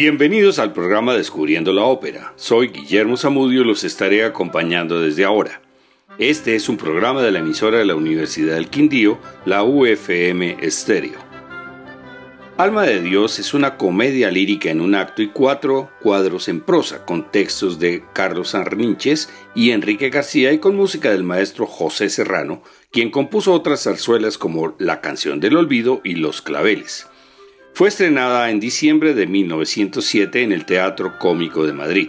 Bienvenidos al programa Descubriendo la Ópera. Soy Guillermo Zamudio y los estaré acompañando desde ahora. Este es un programa de la emisora de la Universidad del Quindío, la UFM Estéreo. Alma de Dios es una comedia lírica en un acto y cuatro cuadros en prosa, con textos de Carlos Arninches y Enrique García y con música del maestro José Serrano, quien compuso otras zarzuelas como La canción del olvido y Los claveles. Fue estrenada en diciembre de 1907 en el Teatro Cómico de Madrid.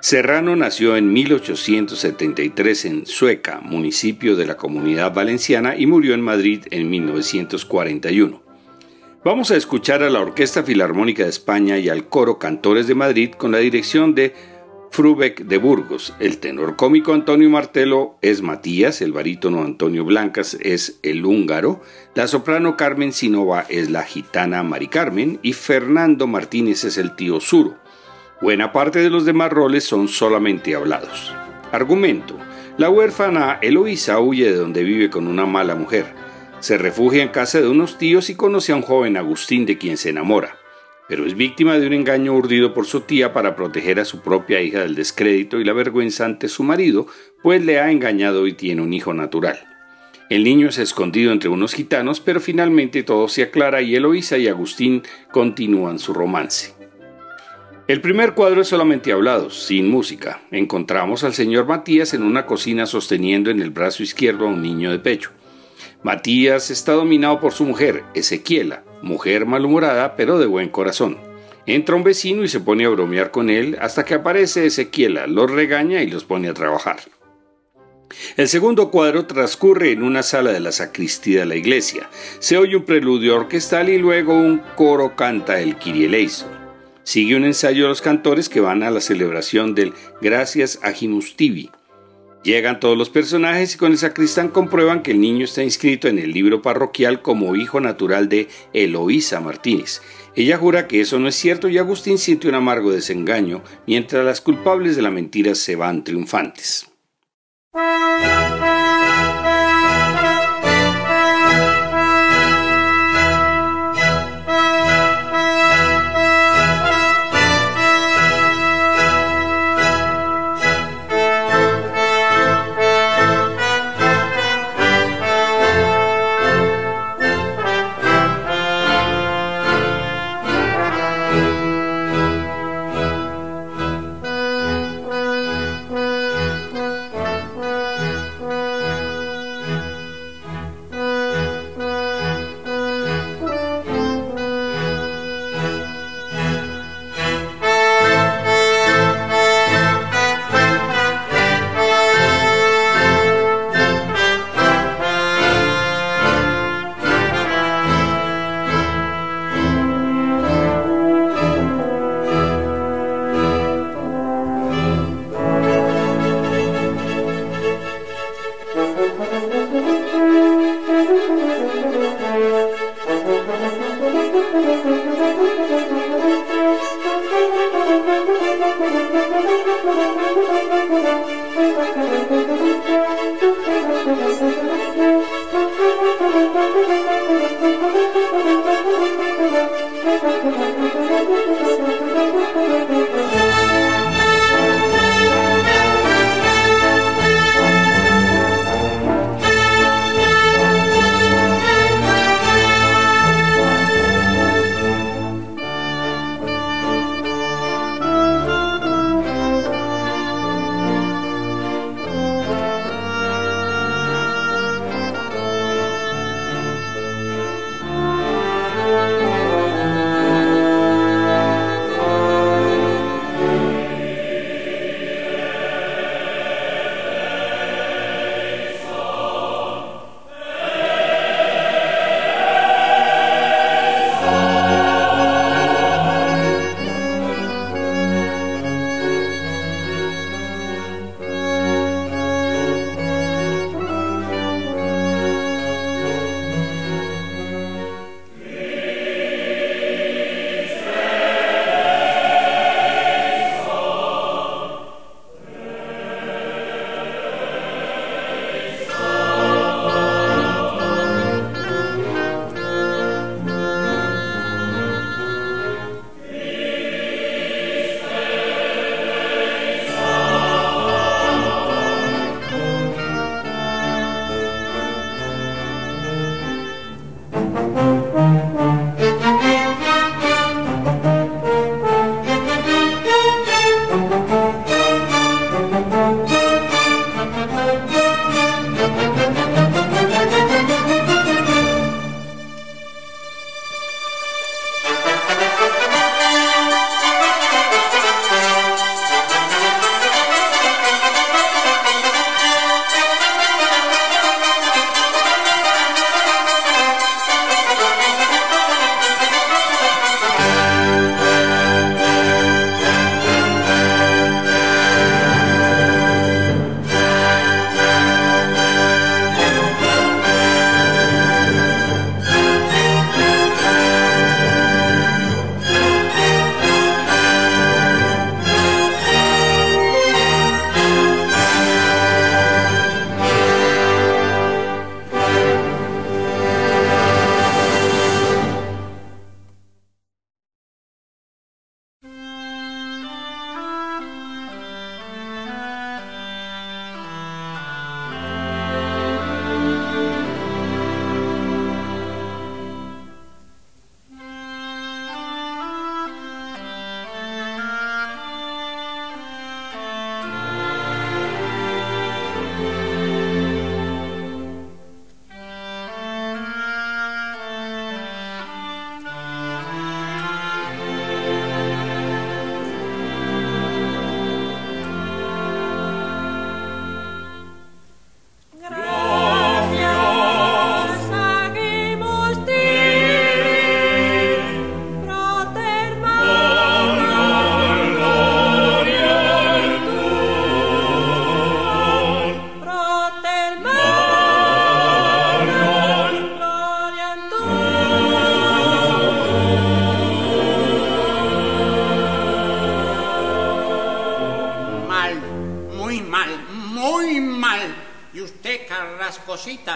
Serrano nació en 1873 en Sueca, municipio de la Comunidad Valenciana, y murió en Madrid en 1941. Vamos a escuchar a la Orquesta Filarmónica de España y al Coro Cantores de Madrid con la dirección de Frubeck de Burgos. El tenor cómico Antonio Martelo es Matías, el barítono Antonio Blancas es el húngaro, la soprano Carmen Sinova es la gitana Mari Carmen y Fernando Martínez es el tío Suro. Buena parte de los demás roles son solamente hablados. Argumento. La huérfana Eloísa huye de donde vive con una mala mujer. Se refugia en casa de unos tíos y conoce a un joven Agustín de quien se enamora pero es víctima de un engaño urdido por su tía para proteger a su propia hija del descrédito y la vergüenza ante su marido, pues le ha engañado y tiene un hijo natural. El niño es escondido entre unos gitanos, pero finalmente todo se aclara y Eloísa y Agustín continúan su romance. El primer cuadro es solamente hablados, sin música. Encontramos al señor Matías en una cocina sosteniendo en el brazo izquierdo a un niño de pecho. Matías está dominado por su mujer, Ezequiela, mujer malhumorada pero de buen corazón. Entra un vecino y se pone a bromear con él hasta que aparece Ezequiela, los regaña y los pone a trabajar. El segundo cuadro transcurre en una sala de la sacristía de la iglesia. Se oye un preludio orquestal y luego un coro canta el Kyrie Sigue un ensayo de los cantores que van a la celebración del Gracias a Ginustivi, Llegan todos los personajes y con el sacristán comprueban que el niño está inscrito en el libro parroquial como hijo natural de Eloísa Martínez. Ella jura que eso no es cierto y Agustín siente un amargo desengaño mientras las culpables de la mentira se van triunfantes.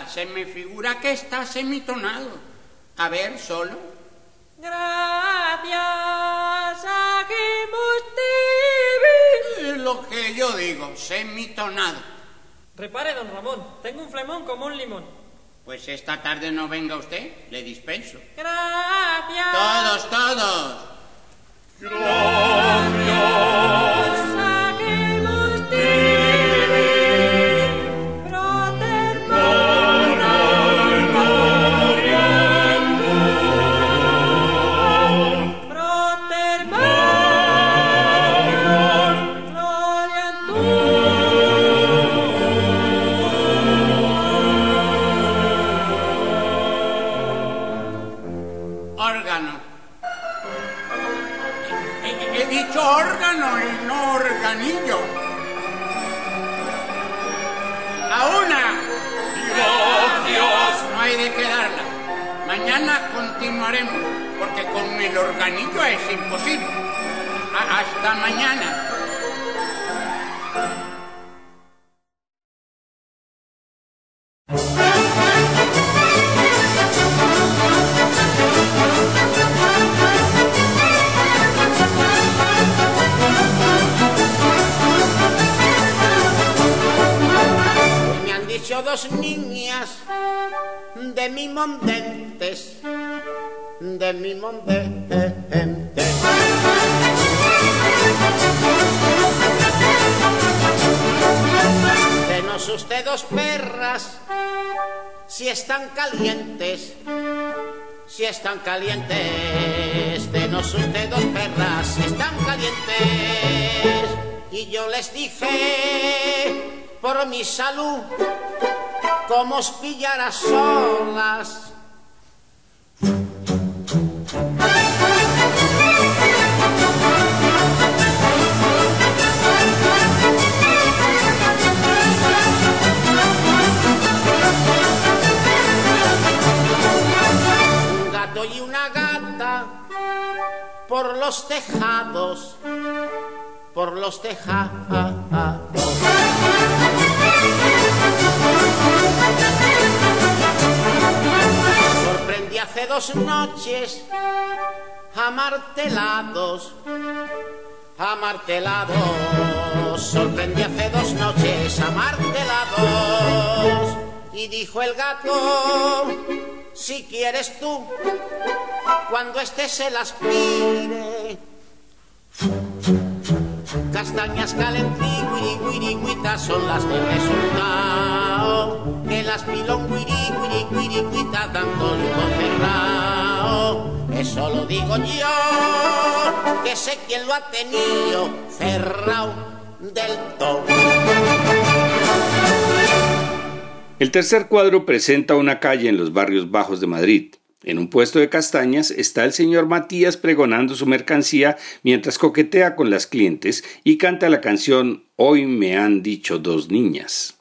Se me figura que está semitonado. A ver, solo. Gracias a Lo que yo digo, semitonado. Repare, don Ramón, tengo un flemón como un limón. Pues esta tarde no venga usted, le dispenso. Gracias. Todos, todos. Gracias. Continuaremos, porque con el organillo es imposible. hasta mañana. Están calientes, si están calientes. Denos usted dos perras, si están calientes. Y yo les dije, por mi salud, como os pillara solas por los tejados, por los tejados. Sorprendí hace dos noches amartelados, amartelados. Sorprendí hace dos noches amartelados. Y dijo el gato, si quieres tú, cuando este se las pide. Castañas guiri, son las del resultado. Que las pilón, guiri, guiri, guiri, guita, dándole cerrado. Eso lo digo yo, que sé quién lo ha tenido cerrado del todo. El tercer cuadro presenta una calle en los barrios bajos de Madrid. En un puesto de castañas está el señor Matías pregonando su mercancía mientras coquetea con las clientes y canta la canción Hoy me han dicho dos niñas.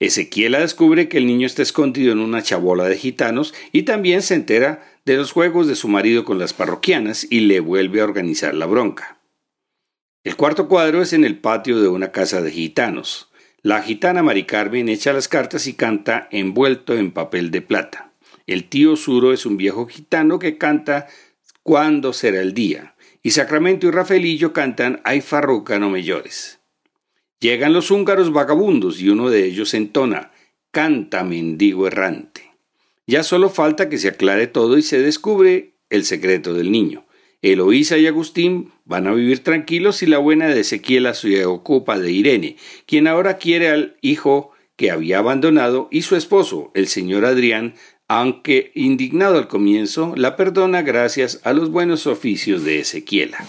Ezequiela descubre que el niño está escondido en una chabola de gitanos y también se entera de los juegos de su marido con las parroquianas y le vuelve a organizar la bronca. El cuarto cuadro es en el patio de una casa de gitanos. La gitana Mari Carmen echa las cartas y canta envuelto en papel de plata. El tío Suro es un viejo gitano que canta ¿Cuándo será el día? Y Sacramento y Rafaelillo cantan Ay farruca no me llores. Llegan los húngaros vagabundos y uno de ellos entona Canta mendigo errante. Ya solo falta que se aclare todo y se descubre el secreto del niño. Eloísa y Agustín van a vivir tranquilos y la buena de Ezequiel se ocupa de Irene, quien ahora quiere al hijo que había abandonado y su esposo, el señor Adrián, aunque indignado al comienzo, la perdona gracias a los buenos oficios de Ezequiela.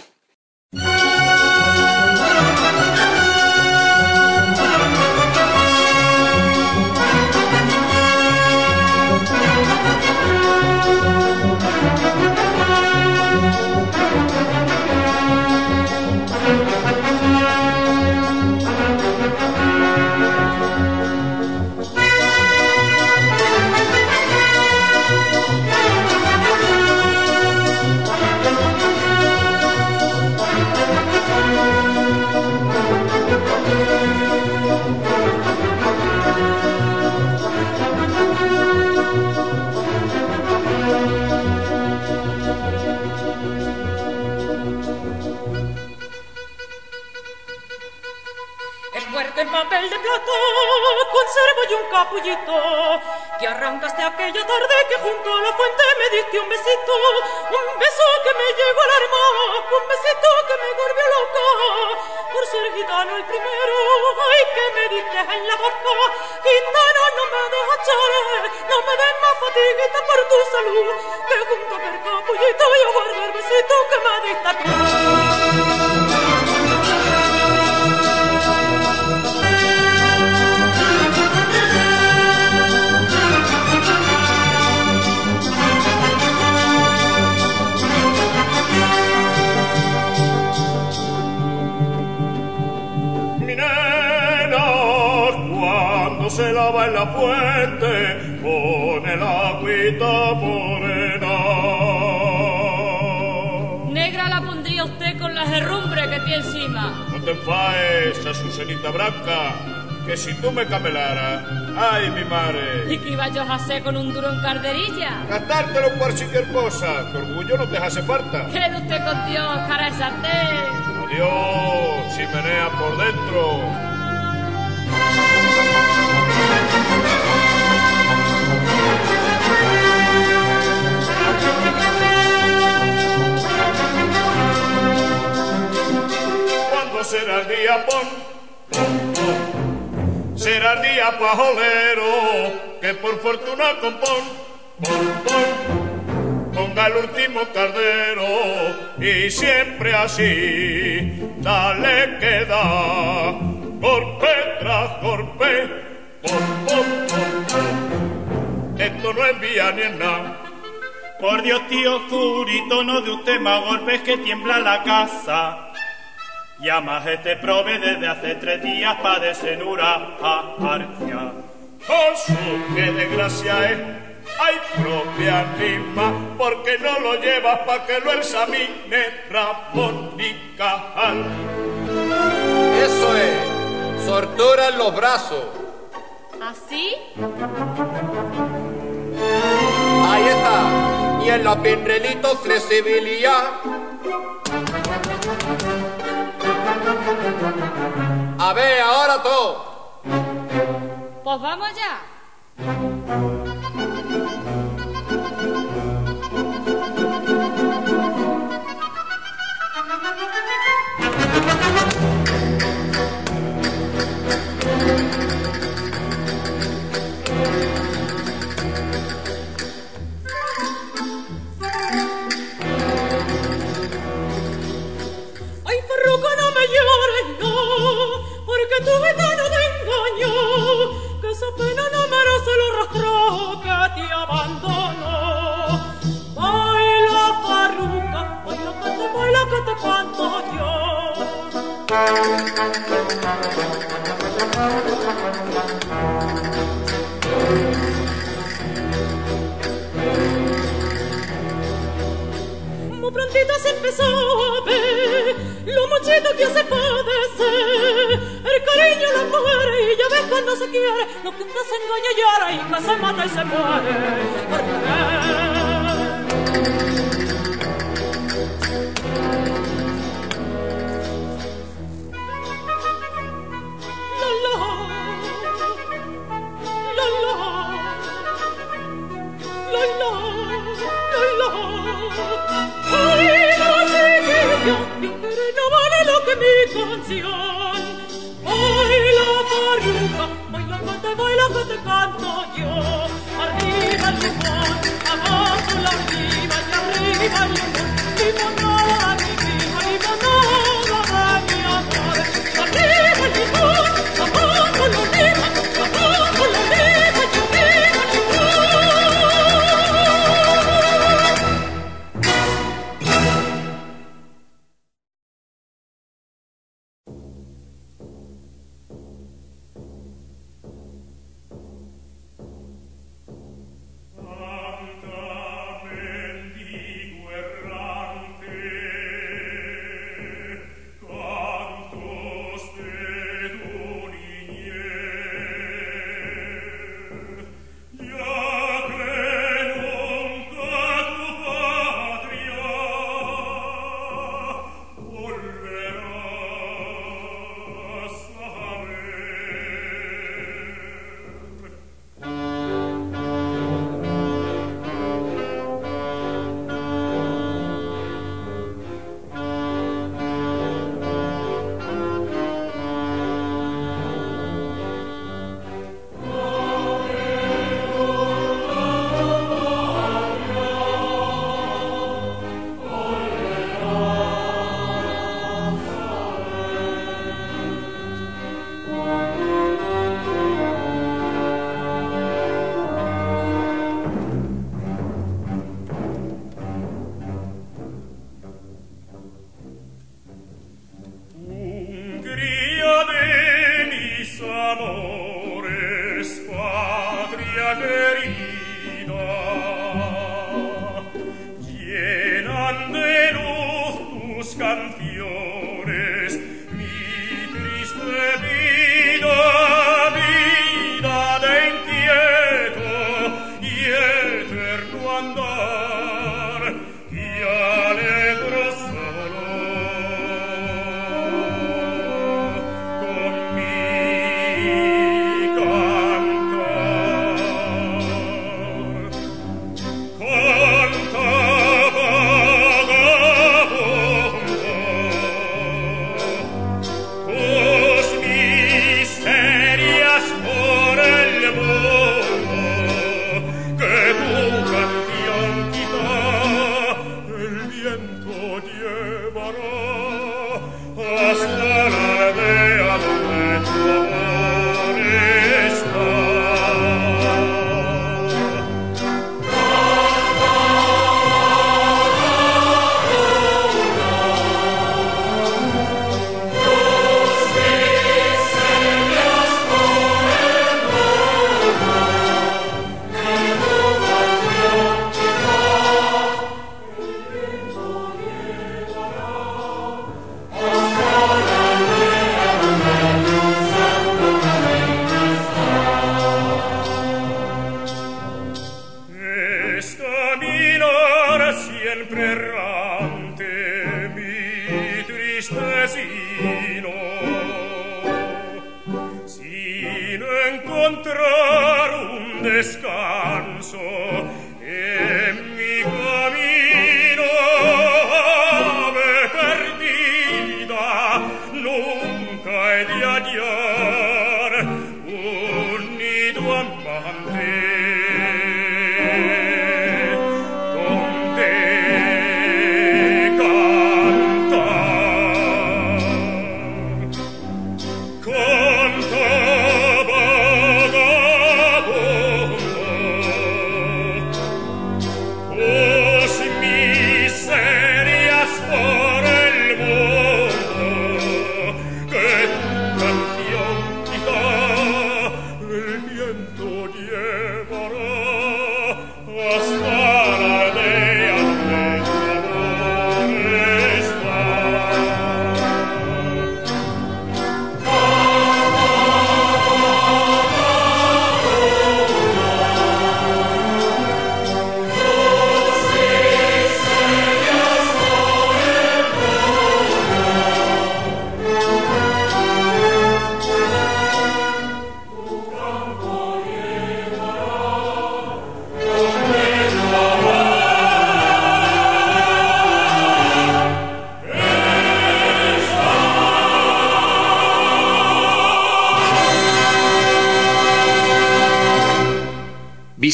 Conservo yo un capullito que arrancaste aquella tarde que junto a la fuente me diste un besito, un beso que me llegó al arma, un besito que me golpeó loca, por ser gitano el primero, ay que me diste en la boca, gitano no me dejas chale, no me des más fatiguita por tu salud, que junto a aquel capullito yo guardo el besito que me diste. Fuente con el agüita morena. Negra la pondría usted con la herrumbre que tiene encima. No te enfades, Azucenita Branca, que si tú me camelaras, ay mi madre. ¿Y qué iba yo a hacer con un duro en carderilla? Gastártelo por cualquier cosa, tu orgullo no te hace falta. Quede usted con Dios, cara de Adiós, chimenea por dentro. Será el día pon? Será el día pajolero que por fortuna compón, pon, pon, ponga el último cardero y siempre así, dale que da, golpe tras golpe, pon, pon, Esto no es vía ni en nada. Por Dios, tío Zurito, no de usted más golpes que tiembla la casa. Llamas este prove desde hace tres días pa' desenura a Arcia. ¡Oh, qué desgracia es! ¡Ay, propia misma! Porque no lo llevas pa' que lo examine Ramón ni Cajal. Eso es, sortura en los brazos. ¿Así? Ahí los pinrelitos flexibilidad. A ver, ahora todo. Pues vamos ya. Muy prontito se empezó a ver lo muchito que se padece. El cariño de las mujeres y ya ves cuando se quiere, lo que usted se engaña y ahora y que se mata y se muere. Canto yo. Arriba el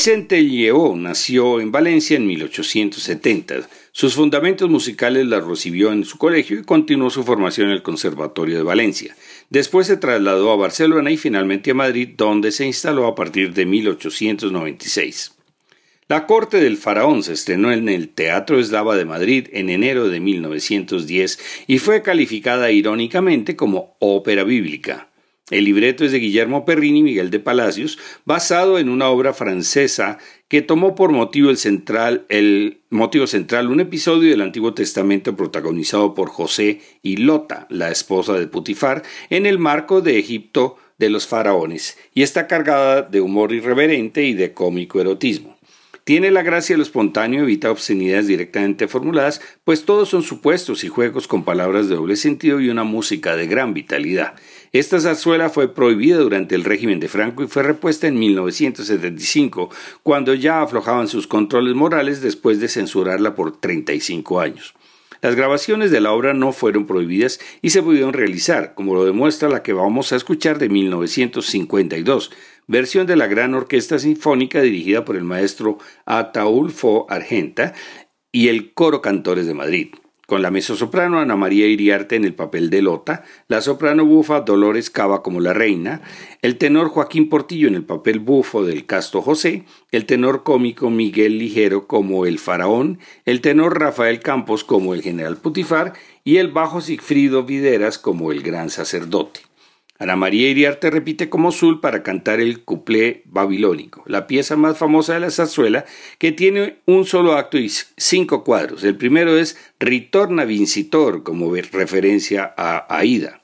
Vicente Lleó nació en Valencia en 1870. Sus fundamentos musicales los recibió en su colegio y continuó su formación en el Conservatorio de Valencia. Después se trasladó a Barcelona y finalmente a Madrid, donde se instaló a partir de 1896. La corte del faraón se estrenó en el Teatro Eslava de Madrid en enero de 1910 y fue calificada irónicamente como ópera bíblica. El libreto es de Guillermo Perrini y Miguel de Palacios, basado en una obra francesa que tomó por motivo, el central, el motivo central un episodio del Antiguo Testamento protagonizado por José y Lota, la esposa de Putifar, en el marco de Egipto de los faraones, y está cargada de humor irreverente y de cómico erotismo. Tiene la gracia de lo espontáneo, evita obscenidades directamente formuladas, pues todos son supuestos y juegos con palabras de doble sentido y una música de gran vitalidad. Esta zarzuela fue prohibida durante el régimen de Franco y fue repuesta en 1975, cuando ya aflojaban sus controles morales después de censurarla por 35 años. Las grabaciones de la obra no fueron prohibidas y se pudieron realizar, como lo demuestra la que vamos a escuchar de 1952, versión de la Gran Orquesta Sinfónica dirigida por el maestro Ataulfo Argenta y el Coro Cantores de Madrid con la mezzosoprano Ana María Iriarte en el papel de Lota, la soprano bufa Dolores Cava como la reina, el tenor Joaquín Portillo en el papel bufo del Casto José, el tenor cómico Miguel Ligero como el faraón, el tenor Rafael Campos como el general Putifar y el bajo Sigfrido Videras como el gran sacerdote. Ana María Iriarte repite como Zul para cantar el cuplé babilónico, la pieza más famosa de la zarzuela, que tiene un solo acto y cinco cuadros. El primero es Ritorna Vincitor, como referencia a Aida.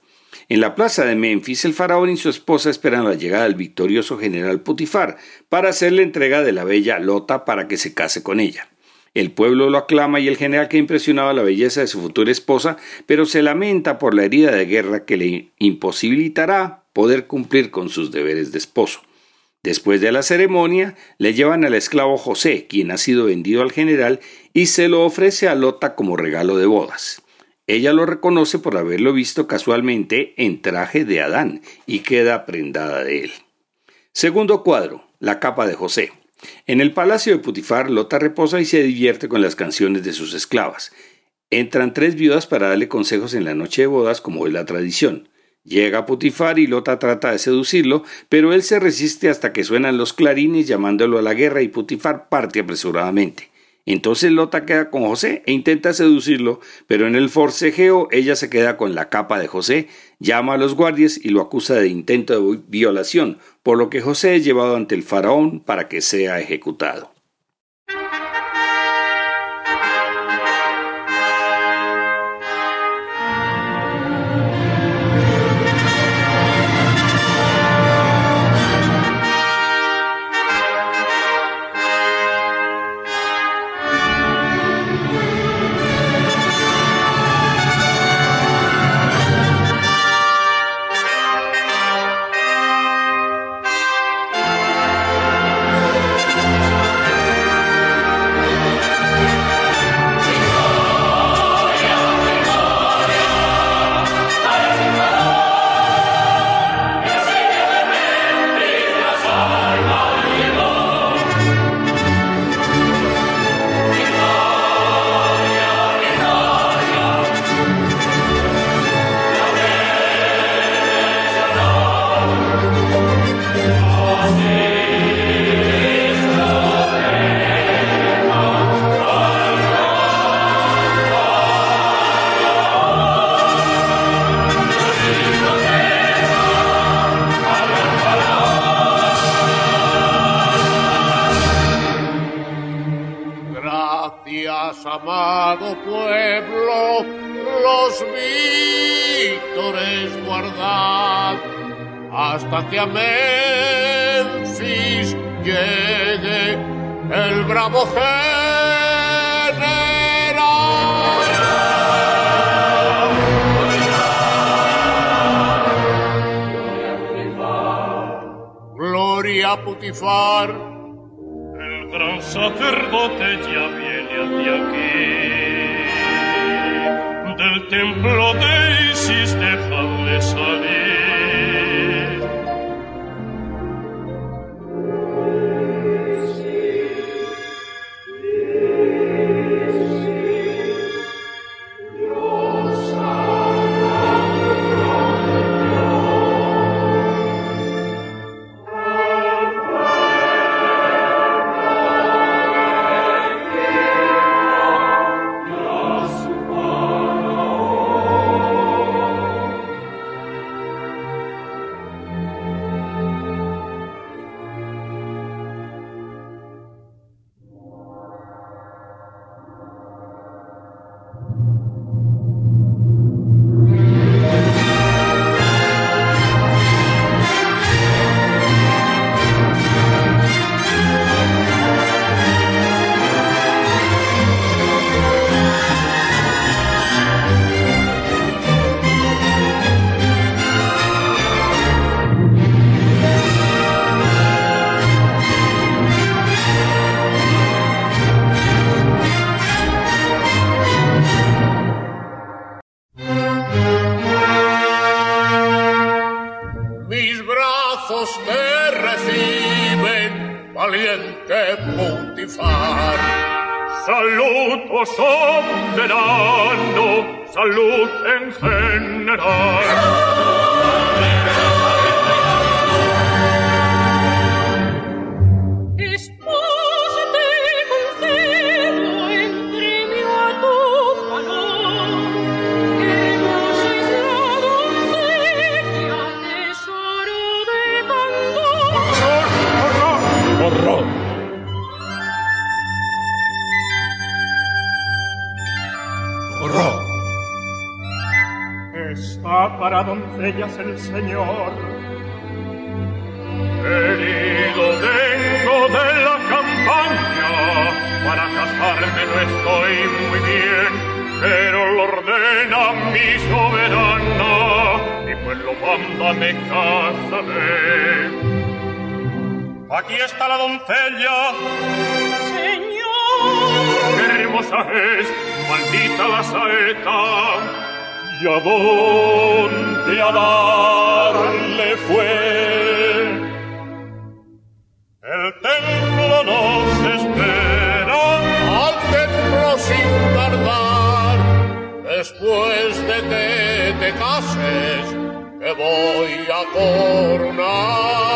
En la plaza de Memphis, el faraón y su esposa esperan la llegada del victorioso general Putifar para hacerle entrega de la bella Lota para que se case con ella. El pueblo lo aclama y el general que impresionaba la belleza de su futura esposa, pero se lamenta por la herida de guerra que le imposibilitará poder cumplir con sus deberes de esposo. Después de la ceremonia, le llevan al esclavo José, quien ha sido vendido al general, y se lo ofrece a Lota como regalo de bodas. Ella lo reconoce por haberlo visto casualmente en traje de Adán y queda prendada de él. Segundo cuadro, la capa de José. En el palacio de Putifar, Lota reposa y se divierte con las canciones de sus esclavas. Entran tres viudas para darle consejos en la noche de bodas, como es la tradición. Llega Putifar y Lota trata de seducirlo, pero él se resiste hasta que suenan los clarines llamándolo a la guerra y Putifar parte apresuradamente. Entonces Lota queda con José e intenta seducirlo, pero en el forcejeo ella se queda con la capa de José, llama a los guardias y lo acusa de intento de violación, por lo que José es llevado ante el faraón para que sea ejecutado. Llegue el bravo general. Gloria a Putifar. El gran sacerdote ya viene hacia aquí. Del templo de Isis dejadle salir. Salut en general. Doncellas el Señor. Herido vengo de la campaña, para casarme no estoy muy bien, pero lo ordena mi soberana, y pues lo manda me casaré. Aquí está la doncella. Señor. Qué hermosa es, maldita la saeta ¿Y a dónde a darle fue? El templo nos espera. Al templo sin tardar. Después de que te cases, te voy a coronar.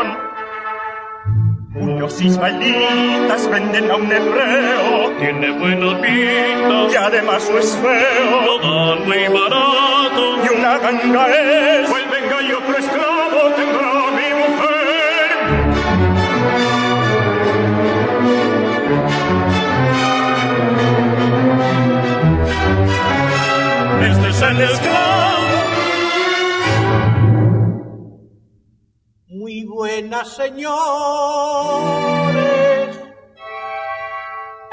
Ocasión unos ismaelitas venden a un hebreo. Tiene buena pinta. Y además no es feo. Lo dan muy barato. Y una ganga es. Pues venga y otro esclavo tendrá mi mujer. Este es el esclavo. Muy buena señores.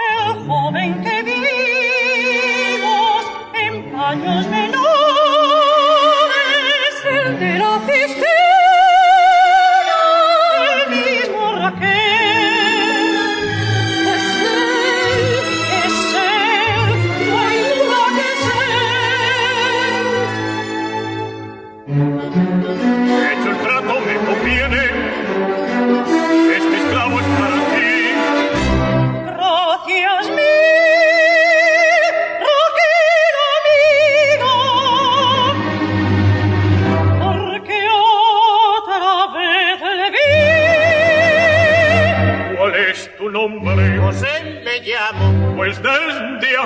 El joven que vimos en paños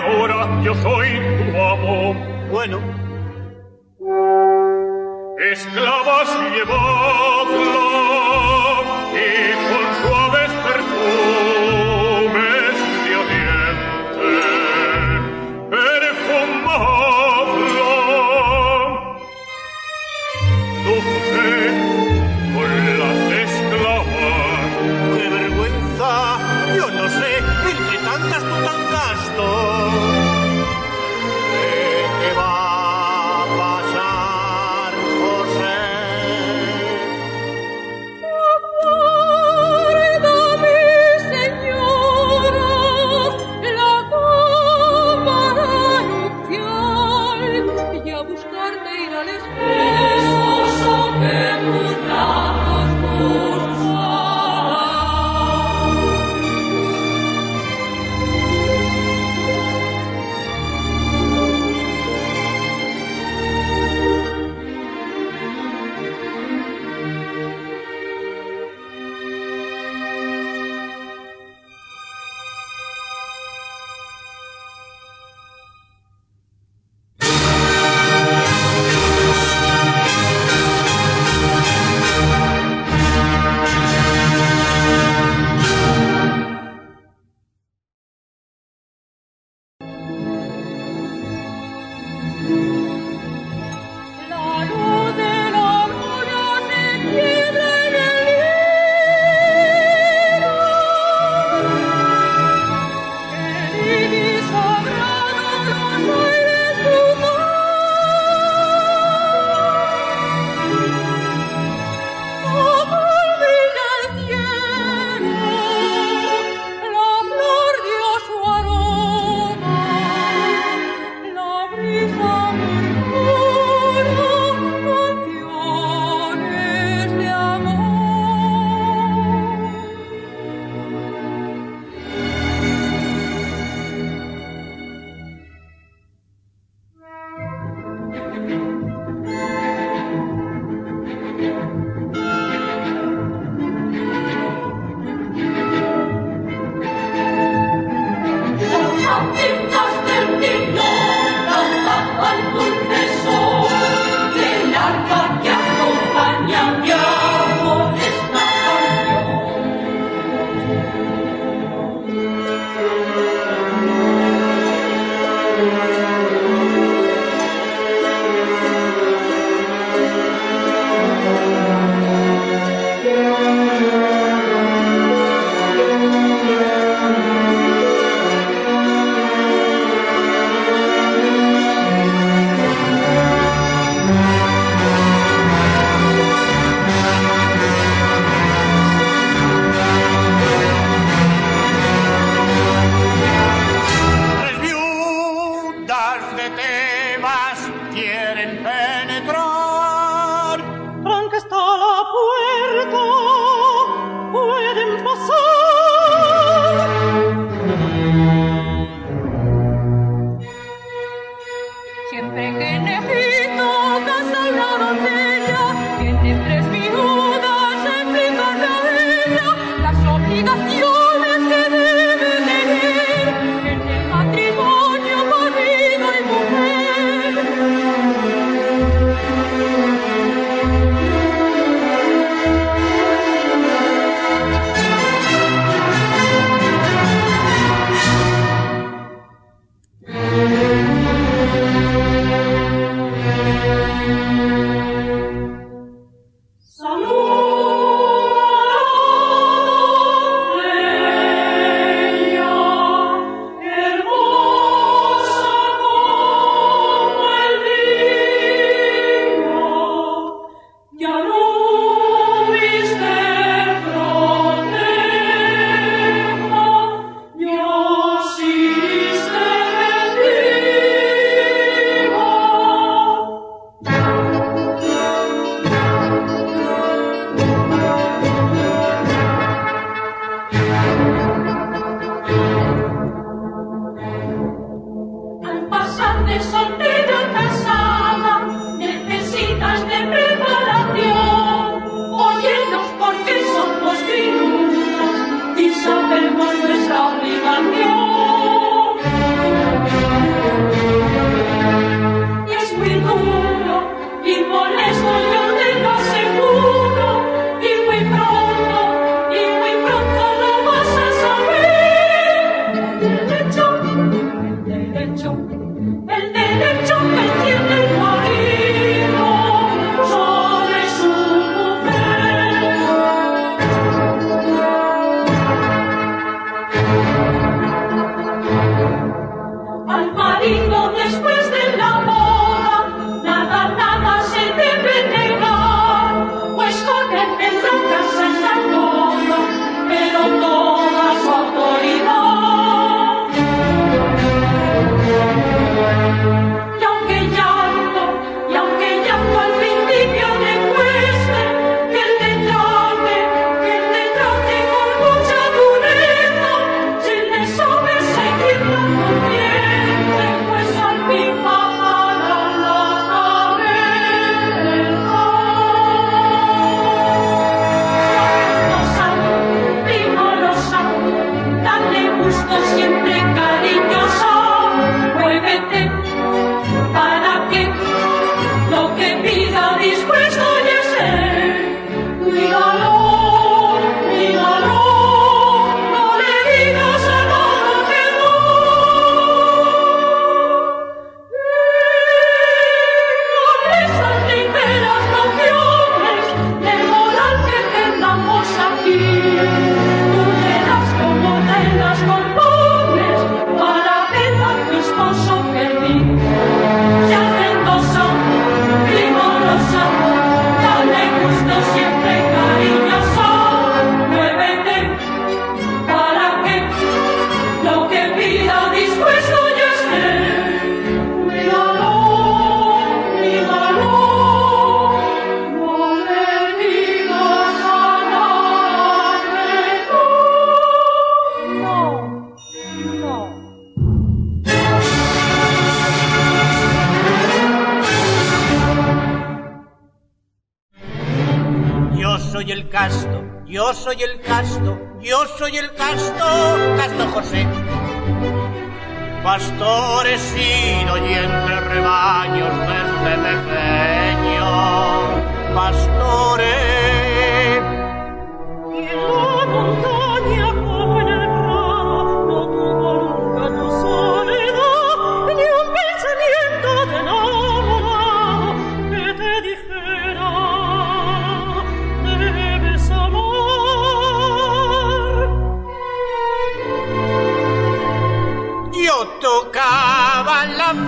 ahora yo soy tu amo. Bueno, Esclavas llevadla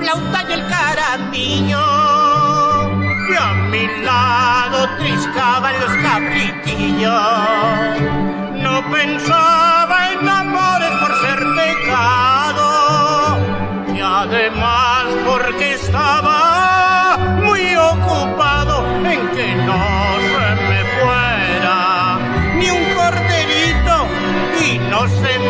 flauta y el caramillo y a mi lado triscaban los cabritillos. No pensaba en amores por ser pecado y además porque estaba muy ocupado en que no se me fuera ni un corderito y no se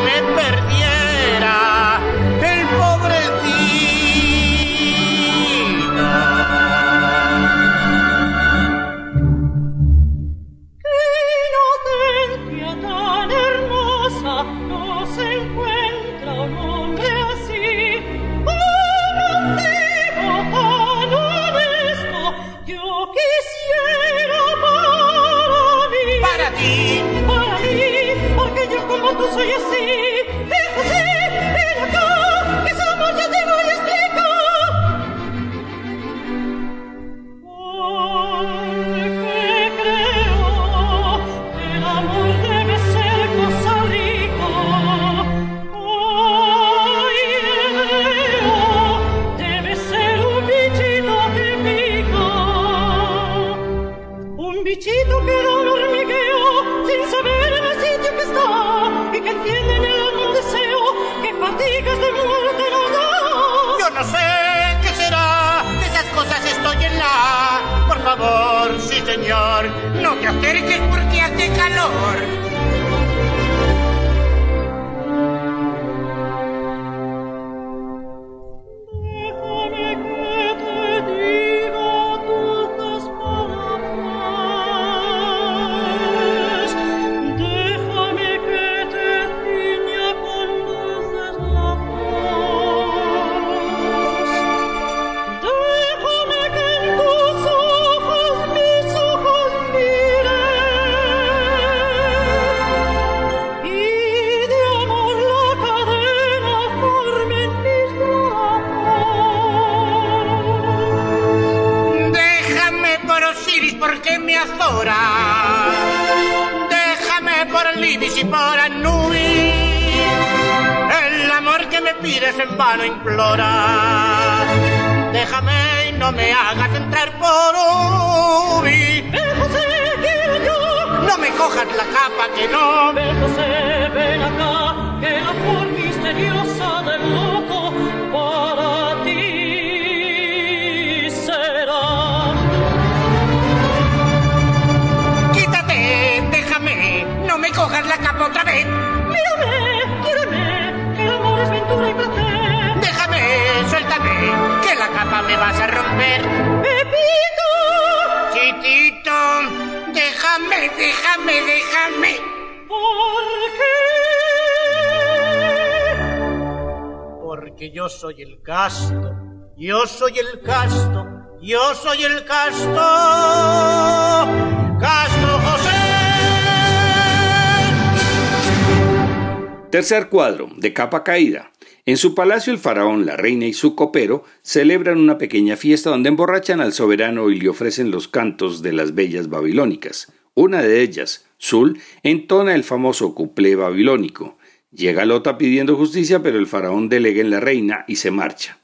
Tercer cuadro, de capa caída. En su palacio el faraón, la reina y su copero celebran una pequeña fiesta donde emborrachan al soberano y le ofrecen los cantos de las bellas babilónicas. Una de ellas, Sul, entona el famoso cuplé babilónico. Llega Lota pidiendo justicia, pero el faraón delega en la reina y se marcha.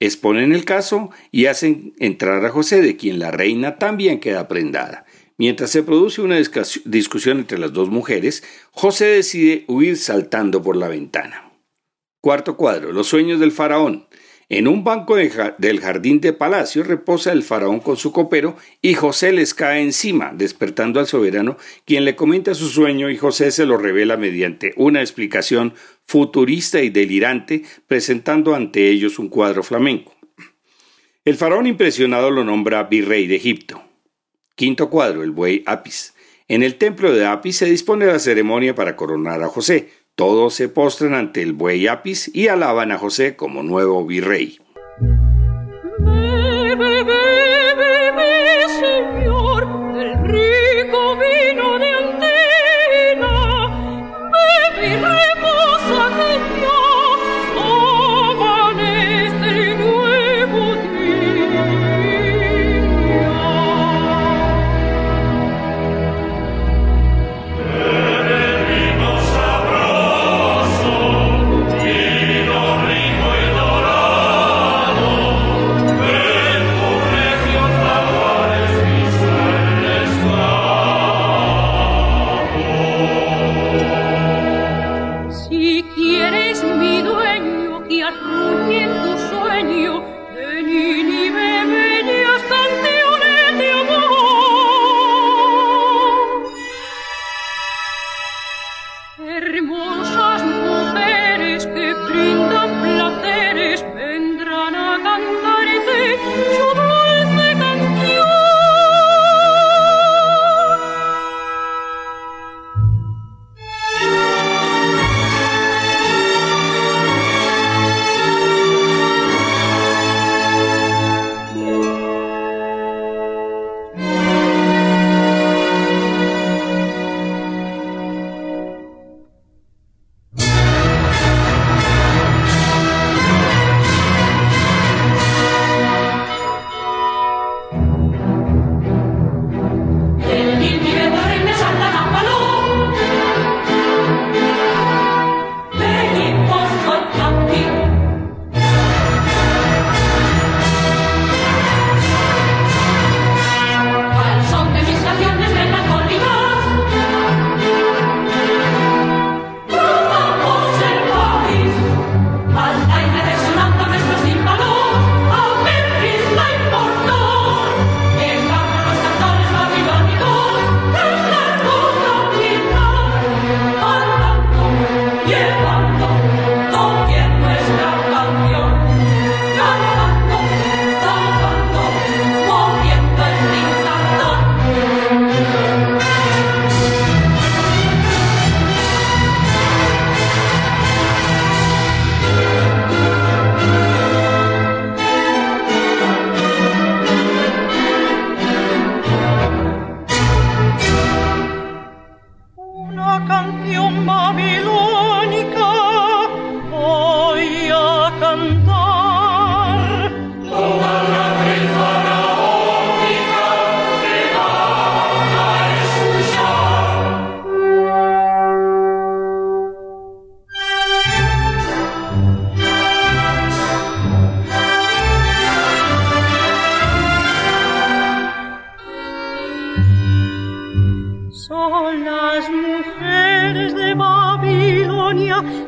Exponen el caso y hacen entrar a José, de quien la reina también queda prendada. Mientras se produce una discusión entre las dos mujeres, José decide huir saltando por la ventana. Cuarto cuadro, los sueños del faraón. En un banco del jardín de palacio reposa el faraón con su copero y José les cae encima, despertando al soberano, quien le comenta su sueño y José se lo revela mediante una explicación futurista y delirante, presentando ante ellos un cuadro flamenco. El faraón impresionado lo nombra virrey de Egipto. Quinto cuadro, el buey Apis. En el templo de Apis se dispone la ceremonia para coronar a José. Todos se postran ante el buey Apis y alaban a José como nuevo virrey. Señor,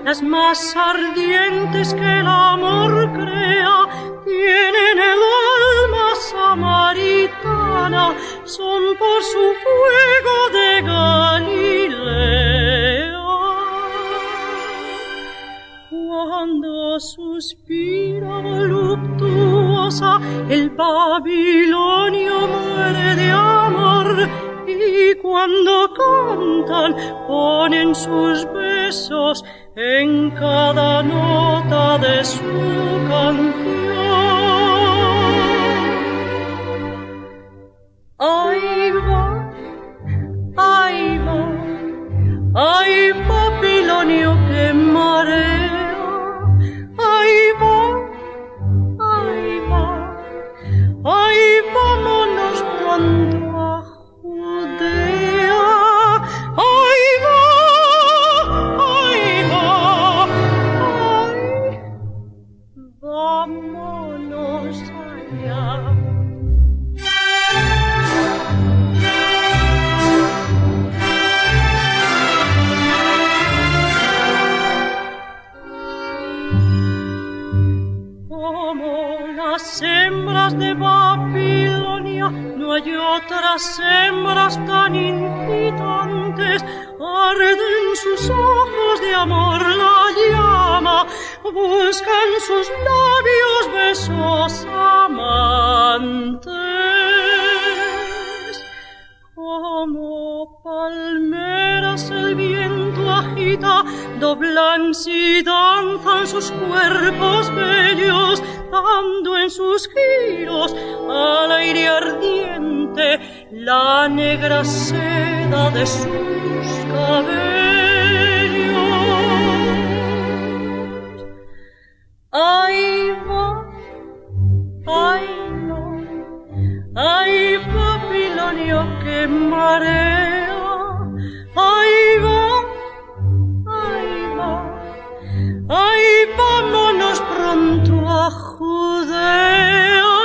las más ardientes que el amor crea, tienen el alma samaritana, son por su fuego de Galilea. Cuando suspira voluptuosa, el Babilonio muere de amor, y cuando cantan ponen sus en cada nota de su canción. Ahí va, ahí va, ahí va. hay otras hembras tan incitantes, arden sus ojos de amor la llama, buscan sus labios besos amantes, como palmeras el viento agita, doblanse y danzan sus cuerpos bellos, dando en sus giros al aire ardiente la negra seda de sus cabellos. Ahí va, ahí no, ahí va, Pilonio, quemaré. Ahí va, ahí va, ahí vámonos pronto a Judea.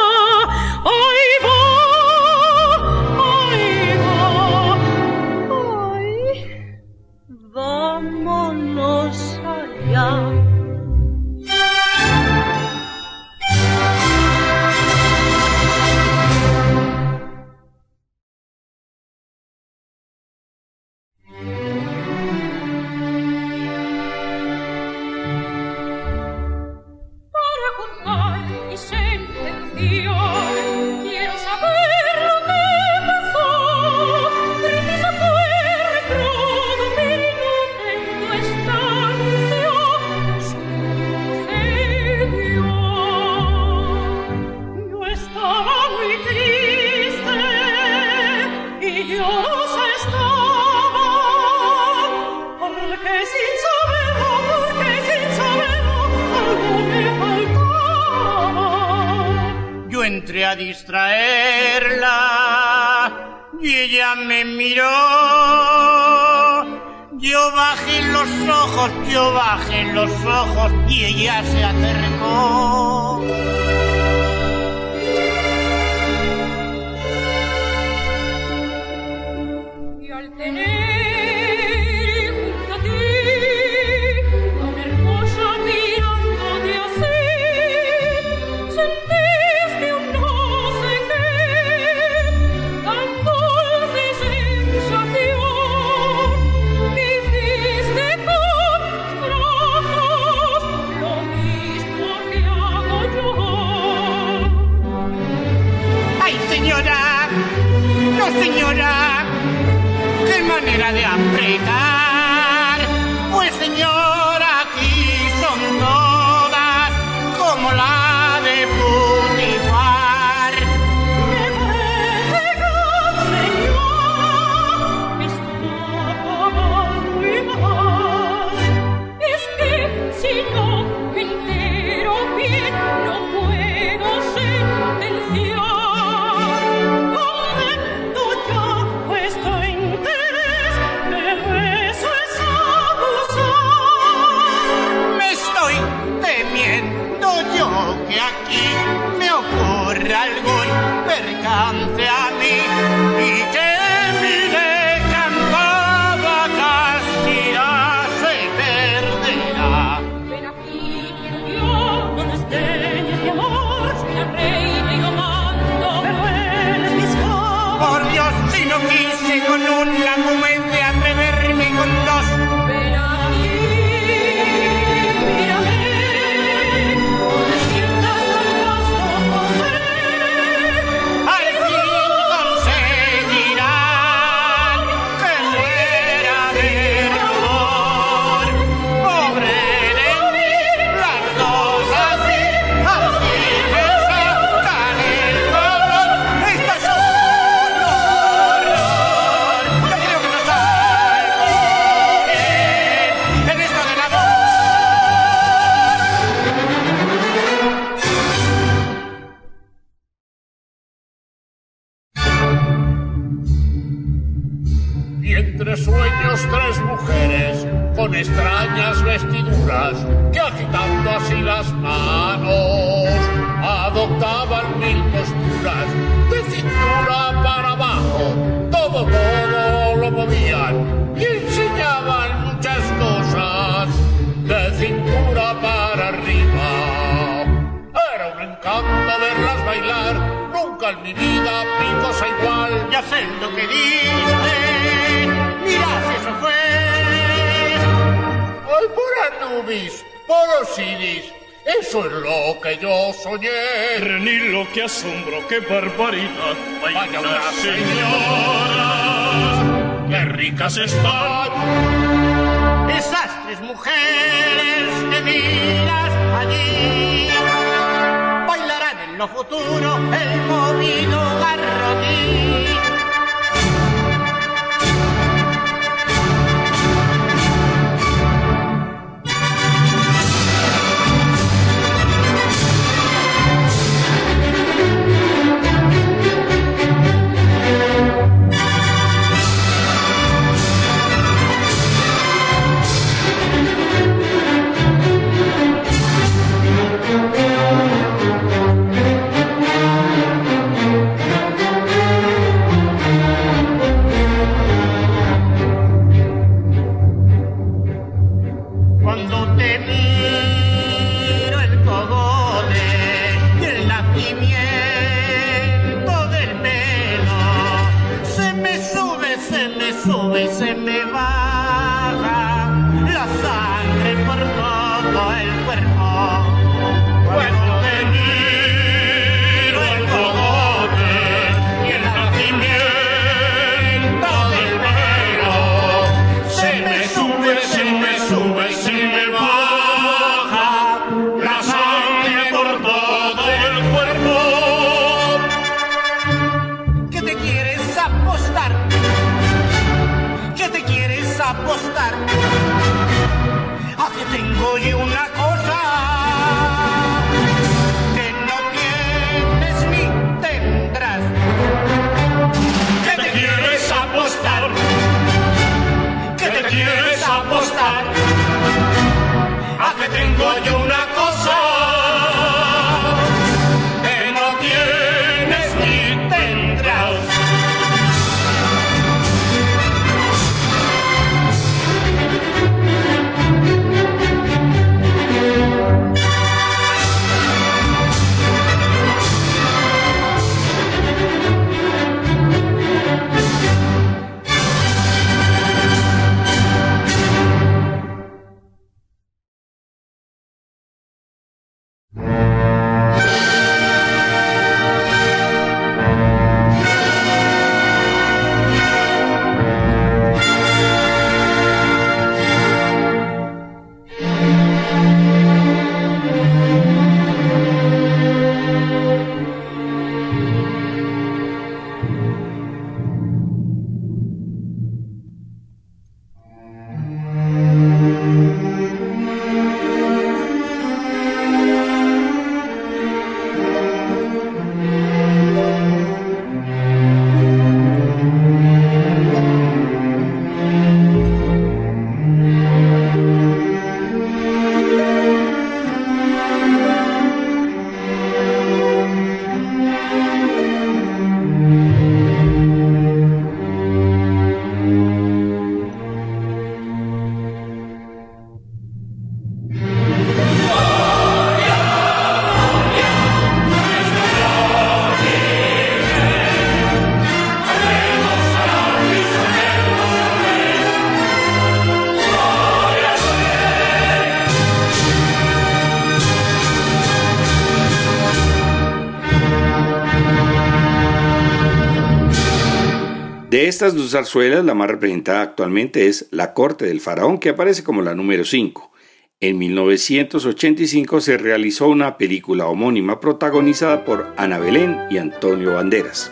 Estas dos zarzuelas, la más representada actualmente es La Corte del Faraón, que aparece como la número 5. En 1985 se realizó una película homónima protagonizada por Ana Belén y Antonio Banderas.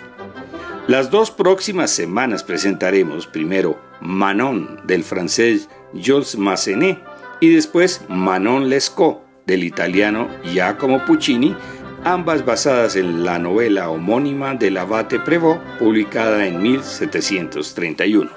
Las dos próximas semanas presentaremos primero Manon del francés Jules Massenet y después Manon Lescaut del italiano Giacomo Puccini ambas basadas en la novela homónima del abate Prévost, publicada en 1731.